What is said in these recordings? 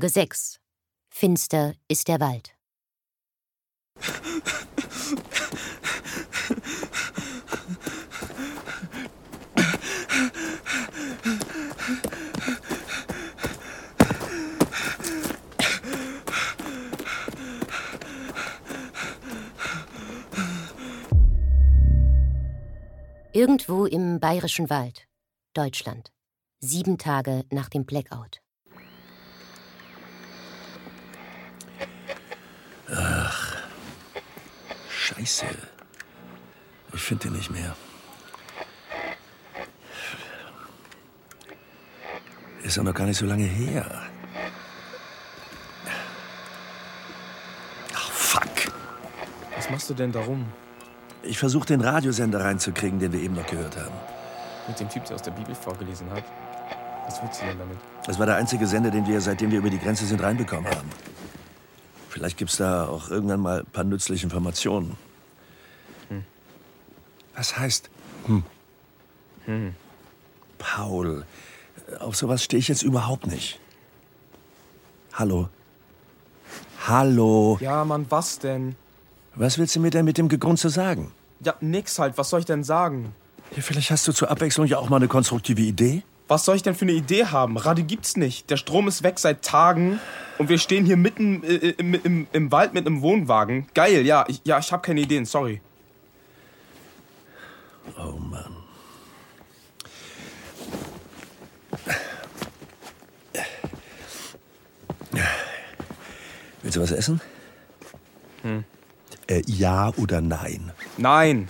Folge 6. Finster ist der Wald. Irgendwo im bayerischen Wald, Deutschland. Sieben Tage nach dem Blackout. Scheiße. Ich finde den nicht mehr. Ist ja noch gar nicht so lange her. Ach, fuck. Was machst du denn darum? Ich versuche den Radiosender reinzukriegen, den wir eben noch gehört haben. Mit dem Typ, der aus der Bibel vorgelesen hat? Was willst du denn damit? Das war der einzige Sender, den wir, seitdem wir über die Grenze sind, reinbekommen haben. Vielleicht gibt's da auch irgendwann mal ein paar nützliche Informationen. Was heißt hm? Hm. Paul, auf sowas stehe ich jetzt überhaupt nicht. Hallo? Hallo? Ja, Mann, was denn? Was willst du mir denn mit dem Gegrunze sagen? Ja, nix halt. Was soll ich denn sagen? Ja, vielleicht hast du zur Abwechslung ja auch mal eine konstruktive Idee? Was soll ich denn für eine Idee haben? Radio gibt's nicht. Der Strom ist weg seit Tagen und wir stehen hier mitten äh, im, im, im Wald mit einem Wohnwagen. Geil, ja. Ich, ja, ich habe keine Ideen, sorry. Oh Mann. Willst du was essen? Hm. Äh, ja oder nein? Nein.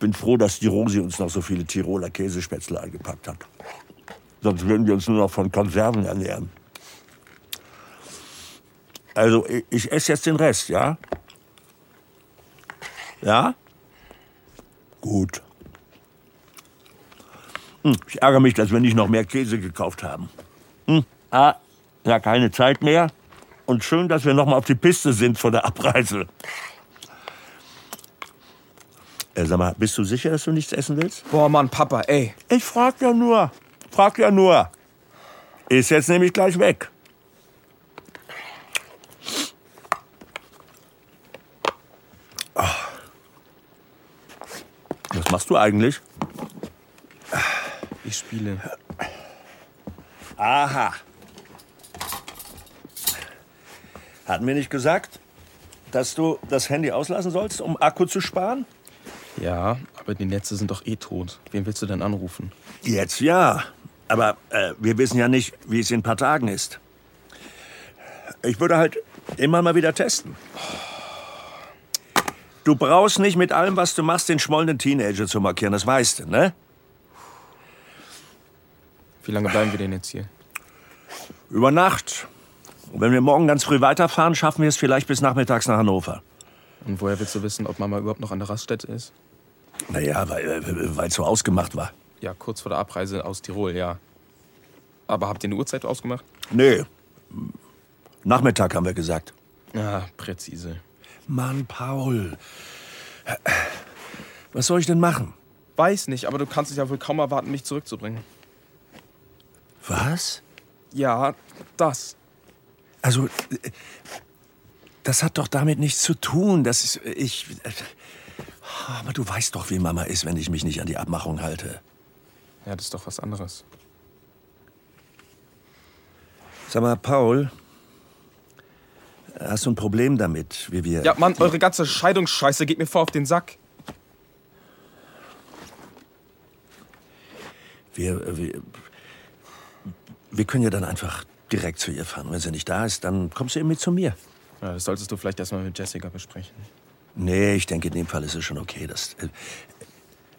Bin froh, dass die Rosi uns noch so viele Tiroler Käsespätzle eingepackt hat. Sonst würden wir uns nur noch von Konserven ernähren. Also ich, esse jetzt den Rest, ja? Ja? Gut. Hm, ich ärgere mich, dass wir nicht noch mehr Käse gekauft haben. Hm, ah, ja, keine Zeit mehr. Und schön, dass wir noch mal auf die Piste sind vor der Abreise. Äh, sag mal, bist du sicher, dass du nichts essen willst? Boah, Mann, Papa, ey. Ich frag ja nur. Frag ja nur. Ist jetzt nämlich gleich weg. Ah. Was machst du eigentlich? Ich spiele. Aha. Hatten wir nicht gesagt, dass du das Handy auslassen sollst, um Akku zu sparen? Ja, aber die Netze sind doch eh tot. Wen willst du denn anrufen? Jetzt ja. Aber äh, wir wissen ja nicht, wie es in ein paar Tagen ist. Ich würde halt immer mal wieder testen. Du brauchst nicht mit allem, was du machst, den schmollenden Teenager zu markieren. Das weißt du, ne? Wie lange bleiben wir denn jetzt hier? Über Nacht. Und wenn wir morgen ganz früh weiterfahren, schaffen wir es vielleicht bis nachmittags nach Hannover. Und woher willst du wissen, ob Mama überhaupt noch an der Raststätte ist? Naja, weil es so ausgemacht war. Ja, kurz vor der Abreise aus Tirol, ja. Aber habt ihr eine Uhrzeit ausgemacht? Nee. Nachmittag haben wir gesagt. Ja, präzise. Mann, Paul. Was soll ich denn machen? Weiß nicht, aber du kannst es ja wohl kaum erwarten, mich zurückzubringen. Was? Ja, das. Also, das hat doch damit nichts zu tun. Das ist, ich. Aber du weißt doch, wie Mama ist, wenn ich mich nicht an die Abmachung halte. Ja, das ist doch was anderes. Sag mal, Paul, hast du ein Problem damit, wie wir. Ja, Mann, eure ganze Scheidungsscheiße geht mir vor auf den Sack. Wir, wir, wir können ja dann einfach direkt zu ihr fahren. Wenn sie nicht da ist, dann kommst du eben mit zu mir. Ja, das solltest du vielleicht erstmal mit Jessica besprechen. Nee, ich denke, in dem Fall ist es schon okay. Das, äh,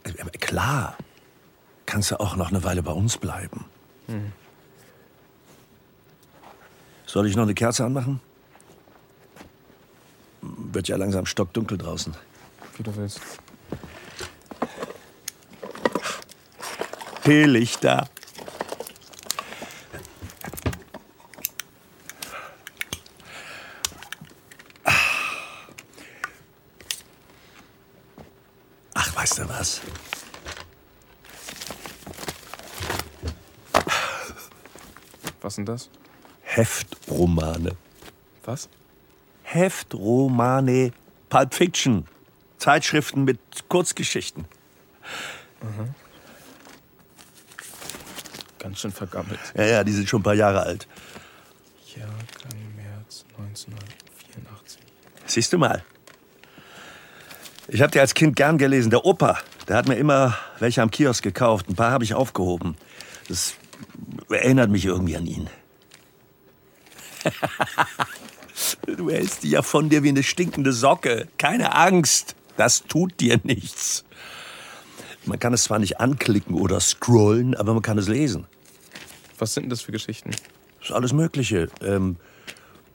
äh, klar, kannst du auch noch eine Weile bei uns bleiben. Hm. Soll ich noch eine Kerze anmachen? Wird ja langsam stockdunkel draußen. Wie du willst. Teelichter. Ach, weißt du was? Was denn das? Heftromane. Was? Heftromane. Pulp Fiction. Zeitschriften mit Kurzgeschichten. Ganz schön vergammelt. Ja, ja, die sind schon ein paar Jahre alt. Jahrgang März 1984. Siehst du mal. Ich habe die als Kind gern gelesen. Der Opa, der hat mir immer welche am Kiosk gekauft. Ein paar habe ich aufgehoben. Das erinnert mich irgendwie an ihn. du hältst die ja von dir wie eine stinkende Socke. Keine Angst, das tut dir nichts. Man kann es zwar nicht anklicken oder scrollen, aber man kann es lesen. Was sind denn das für Geschichten? Das ist alles Mögliche. Ähm,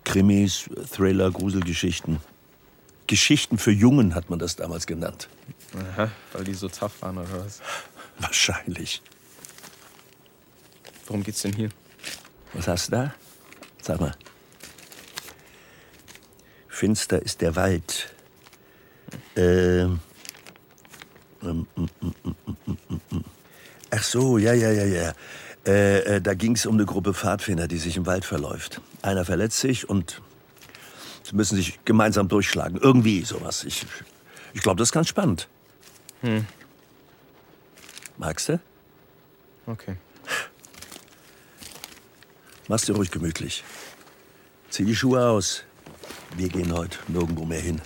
Krimis, Thriller, Gruselgeschichten. Geschichten für Jungen hat man das damals genannt. Aha, weil die so tough waren oder was? Wahrscheinlich. Worum geht's denn hier? Was hast du da? Sag mal. Finster ist der Wald. Ähm. mm, mm, mm. Ach so, ja, ja, ja, ja. Äh, äh, da ging es um eine Gruppe Pfadfinder, die sich im Wald verläuft. Einer verletzt sich und sie müssen sich gemeinsam durchschlagen. Irgendwie sowas. Ich, ich glaube, das ist ganz spannend. Hm. Magst du? Okay. Mach's dir ruhig gemütlich. Zieh die Schuhe aus. Wir gehen heute nirgendwo mehr hin.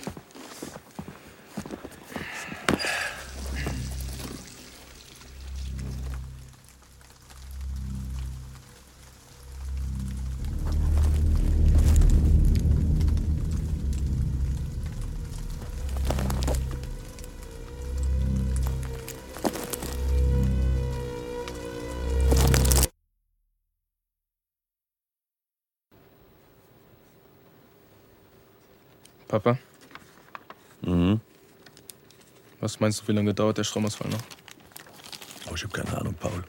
Papa, Mhm. was meinst du, wie lange dauert der Stromausfall noch? Oh, ich habe keine Ahnung, Paul.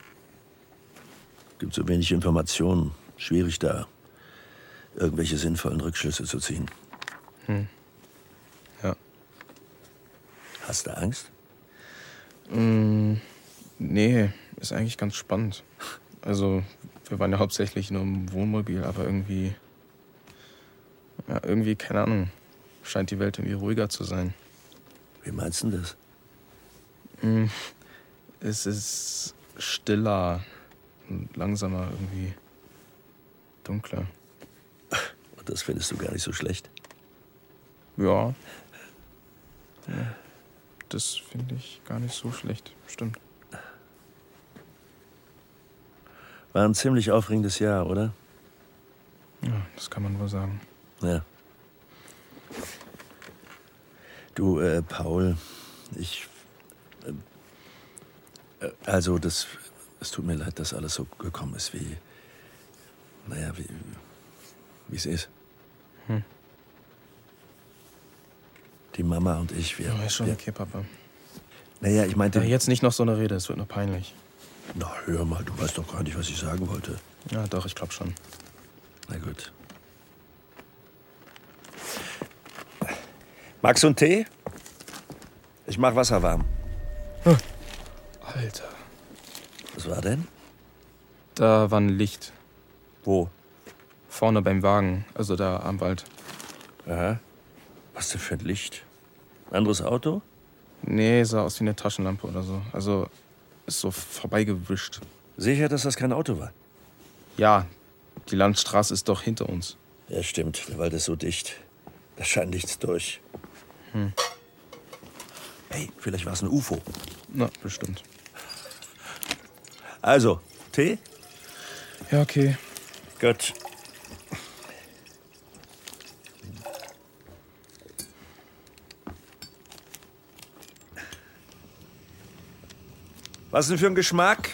Gibt so wenig Informationen. Schwierig da irgendwelche sinnvollen Rückschlüsse zu ziehen. Ja. Hast du Angst? Mm, nee, ist eigentlich ganz spannend. Also, wir waren ja hauptsächlich nur im Wohnmobil, aber irgendwie. Ja, irgendwie, keine Ahnung. Scheint die Welt irgendwie ruhiger zu sein. Wie meinst du das? Mm, es ist stiller und langsamer irgendwie. Dunkler. Und das findest du gar nicht so schlecht. Ja. ja. Das finde ich gar nicht so schlecht. Stimmt. War ein ziemlich aufregendes Jahr, oder? Ja, das kann man wohl sagen. Ja. Du, äh, Paul, ich. Äh, also, das. Es tut mir leid, dass alles so gekommen ist, wie. Naja, wie. Wie es ist. Hm. Die Mama und ich, wir. Ja, ist schon wir okay, Papa. naja, ich meinte. Ja, jetzt nicht noch so eine Rede, es wird nur peinlich. Na, hör mal, du weißt doch gar nicht, was ich sagen wollte. Ja, doch, ich glaube schon. Na gut. Magst du einen Tee? Ich mach Wasser warm. Alter. Was war denn? Da war ein Licht. Wo? Vorne beim Wagen, also da am Wald. Aha. Was denn für ein Licht? Ein anderes Auto? Nee, sah aus wie eine Taschenlampe oder so. Also ist so vorbeigewischt. Sicher, dass das kein Auto war? Ja, die Landstraße ist doch hinter uns. Ja, stimmt. Der Wald ist so dicht. Da scheint nichts durch. Hm. Hey, vielleicht war es ein UFO. Na, bestimmt. Also, Tee? Ja, okay. Gut. Was denn für ein Geschmack?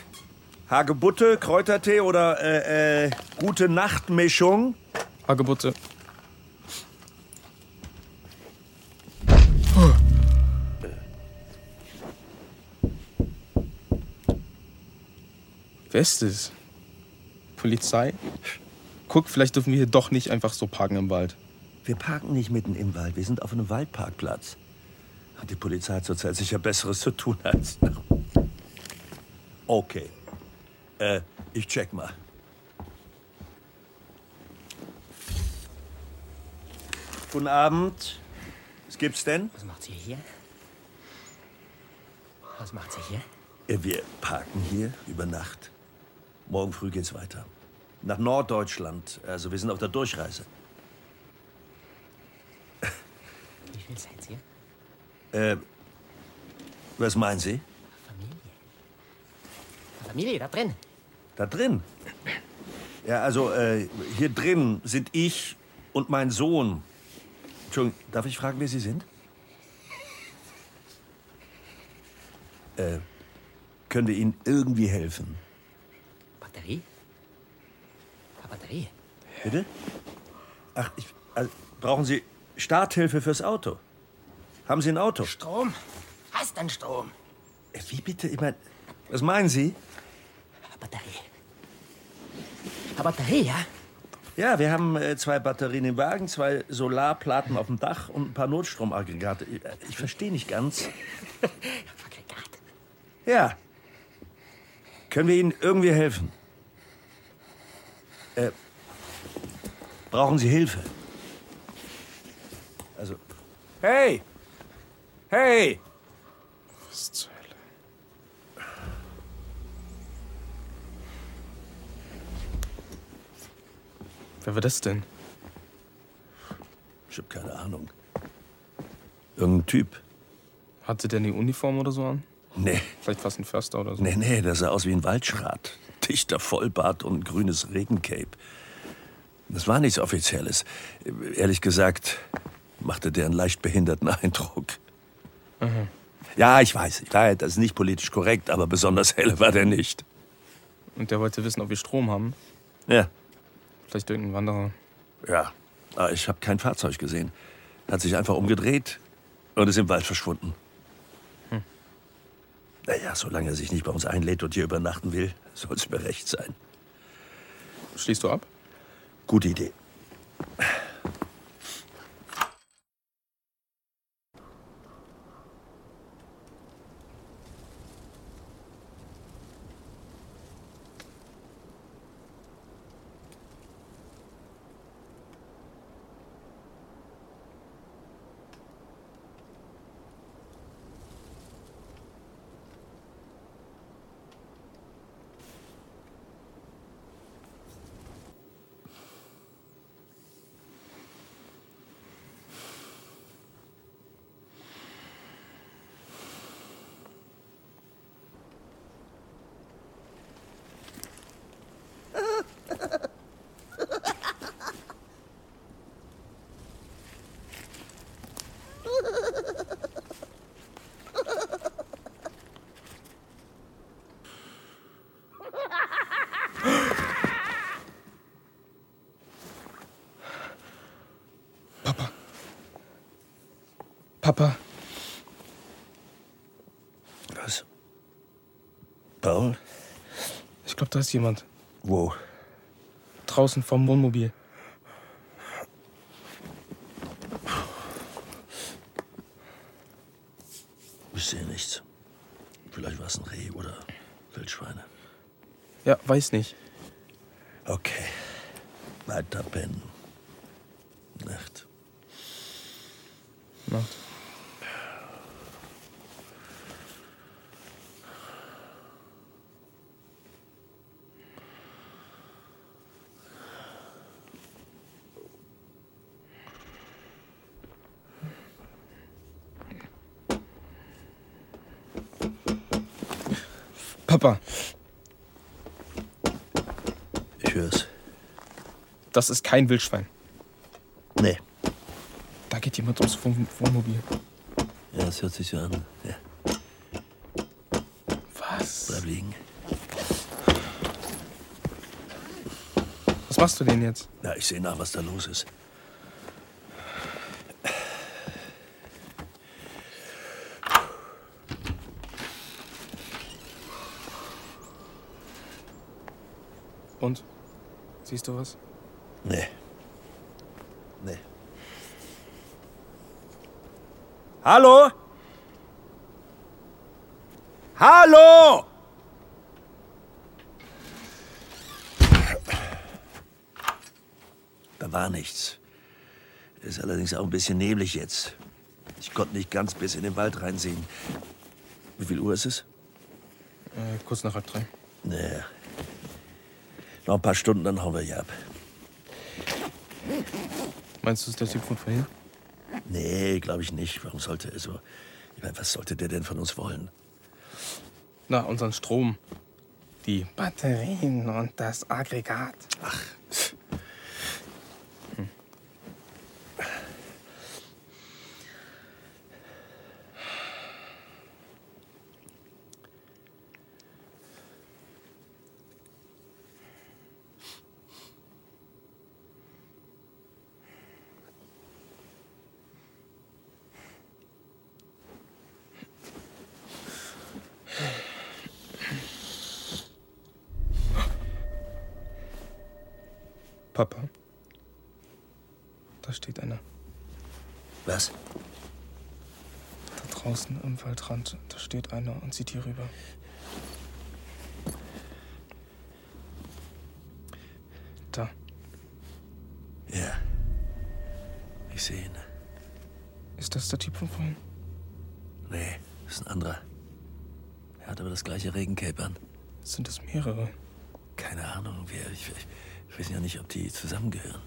Hagebutte, Kräutertee oder äh, äh, gute Nachtmischung? Hagebutte. Wer ist es? Polizei? Guck, vielleicht dürfen wir hier doch nicht einfach so parken im Wald. Wir parken nicht mitten im Wald, wir sind auf einem Waldparkplatz. Die Polizei hat zurzeit sicher Besseres zu tun als. Okay. Äh, ich check mal. Guten Abend. Was gibt's denn? Was macht sie hier? Was macht sie hier? Äh, Wir parken hier über Nacht. Morgen früh geht's weiter. Nach Norddeutschland. Also wir sind auf der Durchreise. Wie viel seid ihr? Äh, was meinen Sie? Familie. Familie, da drin. Da drin? Ja, also äh, hier drin sind ich und mein Sohn. Entschuldigung, darf ich fragen, wer Sie sind? Äh, können wir Ihnen irgendwie helfen? Batterie? Eine Batterie? Bitte? Ach, ich, also, brauchen Sie Starthilfe fürs Auto? Haben Sie ein Auto? Strom? Hast dann Strom? Äh, Wie bitte? Ich meine, was meinen Sie? Eine Batterie. Eine Batterie, ja? Ja, wir haben äh, zwei Batterien im Wagen, zwei Solarplatten auf dem Dach und ein paar Notstromaggregate. Ich, äh, ich verstehe nicht ganz. Aggregat. Ja. Können wir Ihnen irgendwie helfen? Äh, brauchen Sie Hilfe? Also. Hey! Hey! Was zur Hölle? Wer war das denn? Ich hab keine Ahnung. Irgendein Typ. Hatte der eine Uniform oder so an? Nee, Vielleicht fast ein Förster oder so? nee, nee, der sah aus wie ein Waldschrat. Dichter Vollbart und grünes Regencape. Das war nichts Offizielles. Ehrlich gesagt machte der einen leicht behinderten Eindruck. Ja, ich weiß, das ist nicht politisch korrekt, aber besonders helle war der nicht. Und der wollte wissen, ob wir Strom haben. Ja, Vielleicht irgendein Wanderer. ja. Aber ich habe kein Fahrzeug gesehen. Hat sich einfach umgedreht und ist im Wald verschwunden. Naja, solange er sich nicht bei uns einlädt und hier übernachten will, soll es mir recht sein. Schließt du ab? Gute Idee. Papa. Was? Paul? Ich glaube, da ist jemand. Wo? Draußen vom Wohnmobil. Ich sehe nichts. Vielleicht war es ein Reh oder Wildschweine. Ja, weiß nicht. Okay. Weiter pennen. Nacht. Nacht. Papa, Ich hör's. das ist kein Wildschwein. Nee. Da geht jemand ums Wohn Wohnmobil. Ja, das hört sich so an. Ja, Was? bleib liegen. Was machst du denn jetzt? Na, ich sehe nach, was da los ist. Und? Siehst du was? Nee. Nee. Hallo? Hallo! Da war nichts. Ist allerdings auch ein bisschen neblig jetzt. Ich konnte nicht ganz bis in den Wald reinsehen. Wie viel Uhr ist es? Äh, kurz nach halb drei. Nee. Noch ein paar Stunden, dann hauen wir hier ab. Meinst du, es ist der Typ von vorhin? Nee, glaube ich nicht. Warum sollte er so? Ich meine, was sollte der denn von uns wollen? Na, unseren Strom. Die Batterien und das Aggregat. Ach, Papa. Da steht einer. was? Da draußen am Waldrand. Da steht einer und sieht hier rüber. Da. Ja. Ich sehe ihn. Ist das der Typ von vorhin? Nee, ist ein anderer. Er hat aber das gleiche Regencape an. Sind es mehrere? Keine Ahnung, wer. Ich, ich, ich weiß ja nicht, ob die zusammengehören.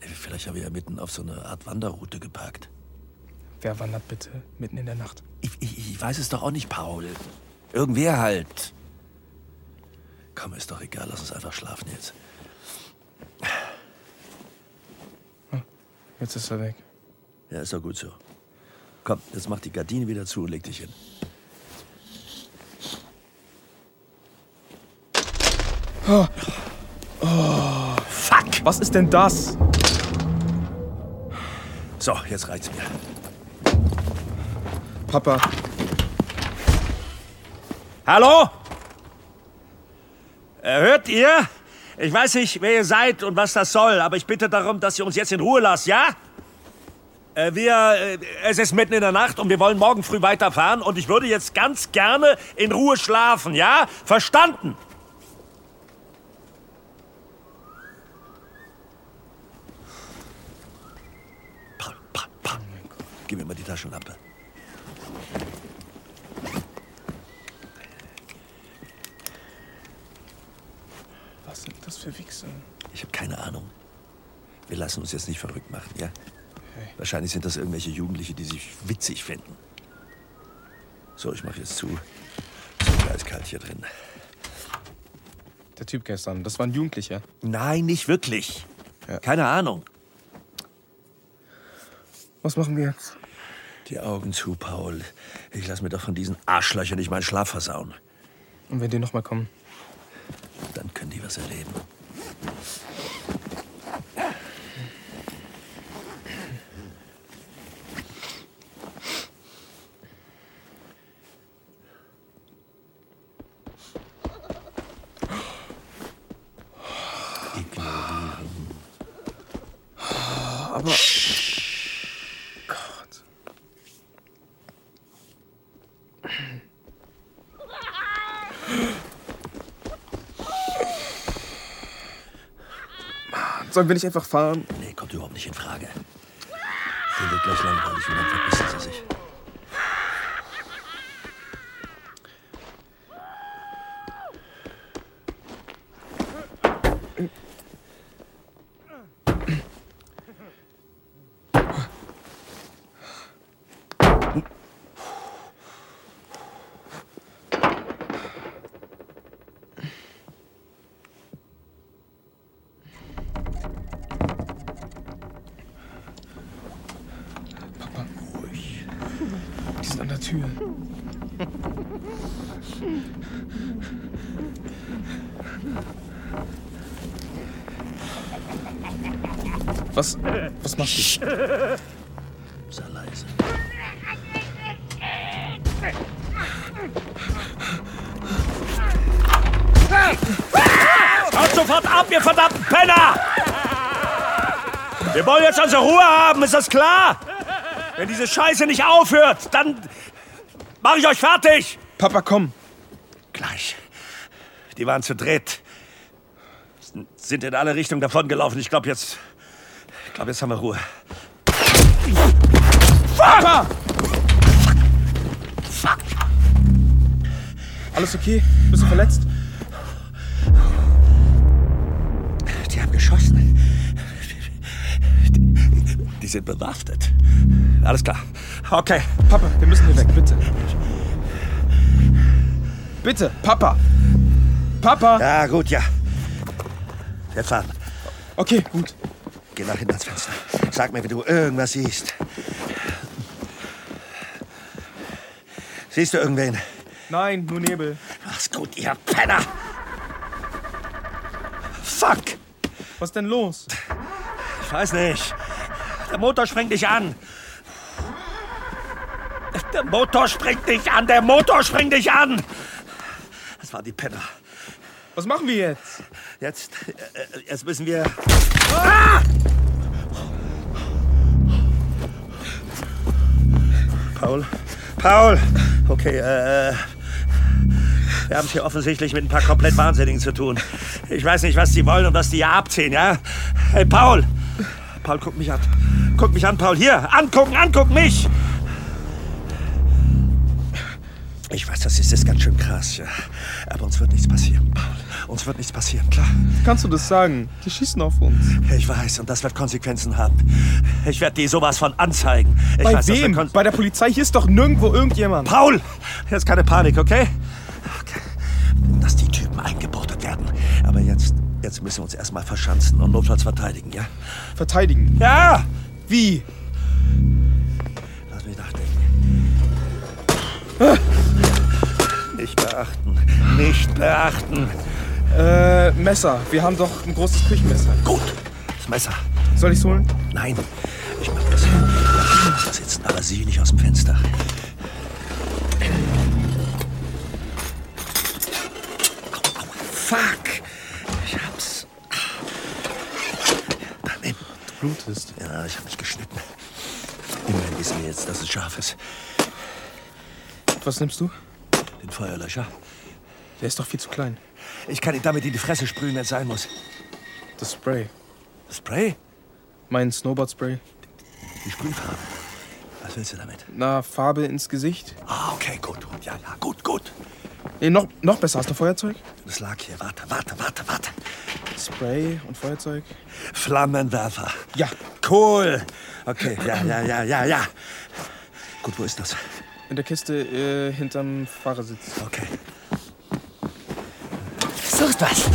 Vielleicht habe ich ja mitten auf so eine Art Wanderroute geparkt. Wer wandert bitte mitten in der Nacht? Ich, ich, ich weiß es doch auch nicht, Paul. Irgendwer halt. Komm, ist doch egal, lass uns einfach schlafen jetzt. Jetzt ist er weg. Ja, ist doch gut so. Komm, jetzt mach die Gardine wieder zu und leg dich hin. Fuck! Was ist denn das? So, jetzt reicht's mir. Papa. Hallo? Äh, hört ihr? Ich weiß nicht, wer ihr seid und was das soll, aber ich bitte darum, dass ihr uns jetzt in Ruhe lasst, ja? Äh, wir, äh, es ist mitten in der Nacht und wir wollen morgen früh weiterfahren und ich würde jetzt ganz gerne in Ruhe schlafen, ja? Verstanden? Gib mir mal die Taschenlampe. Was sind das für Wichser? Ich habe keine Ahnung. Wir lassen uns jetzt nicht verrückt machen, ja? Okay. Wahrscheinlich sind das irgendwelche Jugendliche, die sich witzig finden. So, ich mache jetzt zu. Ist so eiskalt hier drin. Der Typ gestern, das war ein Jugendlicher. Nein, nicht wirklich. Ja. Keine Ahnung. Was machen wir jetzt? Die Augen zu, Paul. Ich lass mir doch von diesen Arschlöchern nicht meinen Schlaf versauen. Und wenn die nochmal kommen? Dann können die was erleben. Ignorieren. Aber. Sollen wir nicht einfach fahren? Nee, kommt überhaupt nicht in Frage. Hier wird gleich langweilig und dann verpissen sie sich. Was, was machst du? Sei leise. Haut sofort ab, ihr verdammten Penner! Wir wollen jetzt unsere Ruhe haben, ist das klar? Wenn diese Scheiße nicht aufhört, dann Mach ich euch fertig! Papa, komm. Gleich. Die waren zu dritt. Sind in alle Richtungen davongelaufen. Ich glaube, jetzt. Glaube, jetzt haben wir Ruhe. Papa! Alles okay? Bist du verletzt? Die haben geschossen. Die sind bewaffnet. Alles klar. Okay. Papa, wir müssen hier weg, bitte. Bitte, Papa. Papa. Ja, gut, ja. Wir fahren. Okay, gut. Geh nach hinten ans Fenster. Sag mir, wenn du irgendwas siehst. Siehst du irgendwen? Nein, nur Nebel. Mach's gut, ihr Penner! Fuck! Was denn los? Ich weiß nicht. Der Motor springt dich an. Der Motor springt dich an. Der Motor springt dich an. Das waren die Penner. Was machen wir jetzt? Jetzt, äh, jetzt müssen wir. Paul? Paul! Okay, äh. Wir haben es hier offensichtlich mit ein paar komplett Wahnsinnigen zu tun. Ich weiß nicht, was die wollen und was die hier abziehen, ja? Hey, Paul! Paul, guck mich an. Guck mich an, Paul. Hier, angucken, angucken, mich! Ich weiß, das ist jetzt ganz schön krass, ja. Aber uns wird nichts passieren, Paul. Uns wird nichts passieren, klar? Kannst du das sagen? Die schießen auf uns. Ich weiß, und das wird Konsequenzen haben. Ich werde die sowas von anzeigen. Ich Bei weiß, wem? Bei der Polizei? Hier ist doch nirgendwo irgendjemand. Paul! Jetzt keine Panik, okay? okay? Dass die Typen eingebordet werden. Aber jetzt, jetzt müssen wir uns erstmal verschanzen und notfalls verteidigen, ja? Verteidigen. Ja! Wie? Nicht beachten. Nicht beachten. Äh, Messer. Wir haben doch ein großes Küchenmesser. Gut. Das Messer. Soll ich's holen? Nein, ich mach das. Sitzen, aber sieh nicht aus dem Fenster. Fuck! Ich hab's. Nimm. Du blutest. Ja, ich hab mich geschnitten. Immerhin wissen wir jetzt, dass es scharf ist. Was nimmst du? Den Feuerlöscher. Der ist doch viel zu klein. Ich kann ihn damit in die Fresse sprühen, wenn es sein muss. Das Spray. Spray? Mein Snowboard-Spray. Die Sprühfarbe. Was willst du damit? Na, Farbe ins Gesicht. Ah, okay, gut, gut. Ja, ja, gut, gut. Nee, noch, noch besser. Hast du Feuerzeug? Das lag hier. Warte, warte, warte, warte. Spray und Feuerzeug? Flammenwerfer. Ja. Cool. Okay, ja, ja, ja, ja, ja. Gut, wo ist das? In der Kiste äh, hinterm Fahrersitz. Okay. Suchst was?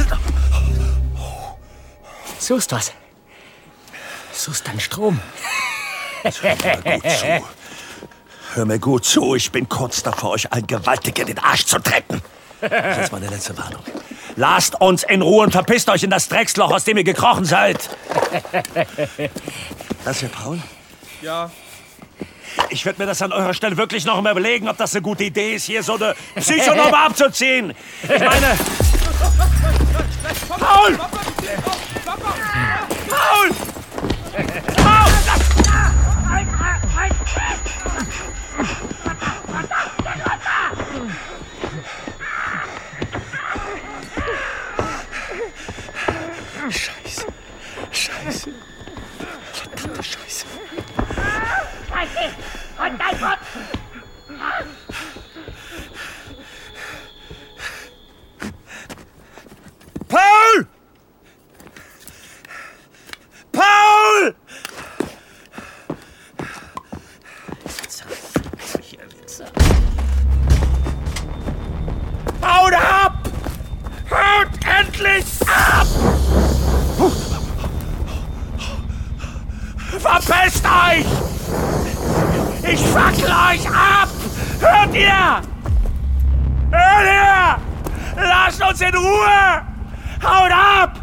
Suchst was? Suchst dann Strom? Gut zu. Hör mir gut zu, ich bin kurz davor, euch allen gewaltig in den Arsch zu treten. Das ist meine letzte Warnung. Lasst uns in Ruhe und verpisst euch in das Drecksloch, aus dem ihr gekrochen seid. Das hier, Paul? Ja. Ich würde mir das an eurer Stelle wirklich noch mal überlegen, ob das eine gute Idee ist, hier so eine Psychonummer abzuziehen. Ich meine... Paul! Paul! Verpisst euch! Ich fackle euch ab! Hört ihr? Hört ihr? Lasst uns in Ruhe! Haut ab!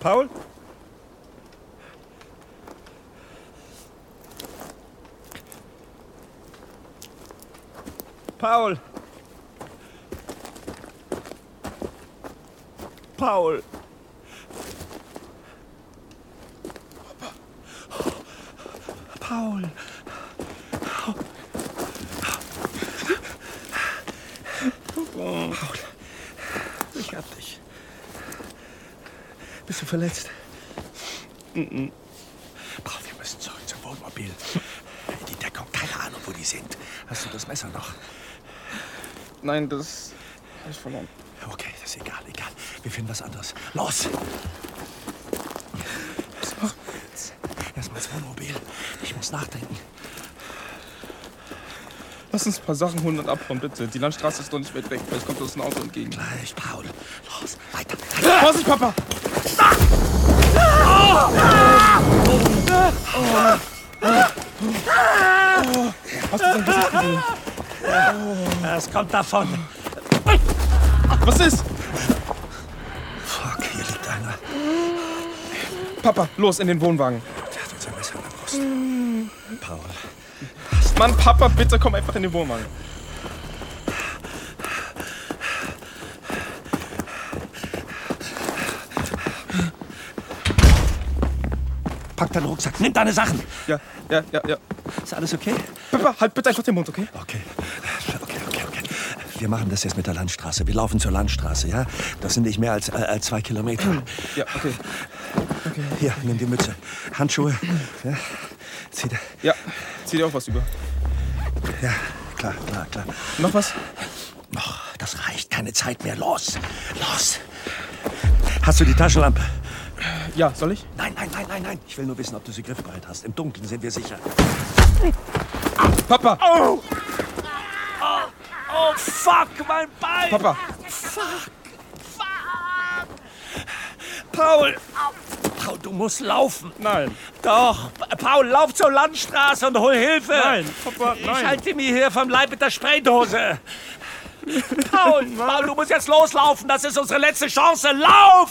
Paul? Paul! Paul! Paul! Paul, ich hab dich. Bist du verletzt? Paul, wir müssen zurück zum Wohnmobil. Die Deckung, keine Ahnung, wo die sind. Hast du das Messer noch? Nein, das ich verloren. Okay, das ist egal, egal. Wir finden was anderes. Los! Erstmal ins Wohnmobil. Ich muss nachdenken. Lass uns ein paar Sachen holen und abhauen, bitte. Die Landstraße ist doch nicht weit weg. Vielleicht kommt uns ein Auto entgegen. Gleich, Paul. Los, weiter. Vorsicht, Papa! Hast du sein Gesicht gesehen? Es kommt davon. Was ist? Fuck, hier liegt einer. Papa, los in den Wohnwagen. Der hat uns ein Messer in der Brust. Paul. Mann, Papa, bitte komm einfach in den Wohnwagen. Pack deinen Rucksack. Nimm deine Sachen. Ja, ja, ja, ja. Ist alles okay? Papa, halt bitte einfach den Mund, okay, okay. Wir machen das jetzt mit der Landstraße. Wir laufen zur Landstraße, ja? Das sind nicht mehr als, äh, als zwei Kilometer. Ja, okay. Hier, nimm die Mütze. Handschuhe. Ja. Zieh da. Ja, zieh dir auch was über. Ja, klar, klar, klar. Noch was? Noch, das reicht. Keine Zeit mehr. Los. Los. Hast du die Taschenlampe? Ja, soll ich? Nein, nein, nein, nein, nein. Ich will nur wissen, ob du sie griffbereit hast. Im Dunkeln sind wir sicher. Papa! Oh, fuck, mein Bein. Papa! Paul. Paul, du musst laufen. Nein! Doch. Paul, lauf zur Landstraße und hol Hilfe. Nein, Papa, Ich nein. halte mir hier vom Leib mit der Spraydose. Paul, Paul, du musst jetzt loslaufen. Das ist unsere letzte Chance. Lauf!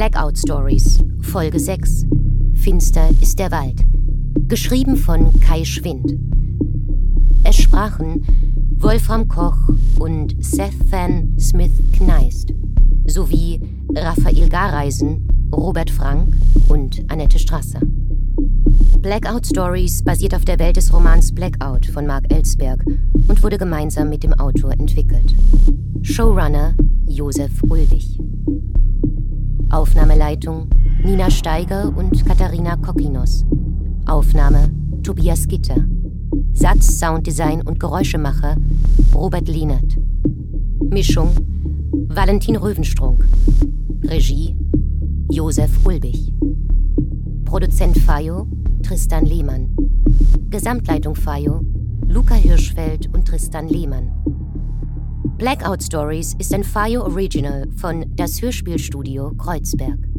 Blackout Stories, Folge 6. Finster ist der Wald. Geschrieben von Kai Schwind. Es sprachen Wolfram Koch und Seth Van Smith Kneist sowie Raphael Gareisen, Robert Frank und Annette Strasser. Blackout Stories basiert auf der Welt des Romans Blackout von Mark Ellsberg und wurde gemeinsam mit dem Autor entwickelt. Showrunner Josef Ulwig. Aufnahmeleitung Nina Steiger und Katharina Kokinos. Aufnahme Tobias Gitter. Satz, Sounddesign und Geräuschemacher Robert Lienert. Mischung Valentin Röwenstrunk. Regie Josef Ulbich. Produzent Fayo Tristan Lehmann. Gesamtleitung Fayo Luca Hirschfeld und Tristan Lehmann. Blackout Stories ist ein Fayo Original von Das Hörspielstudio Kreuzberg.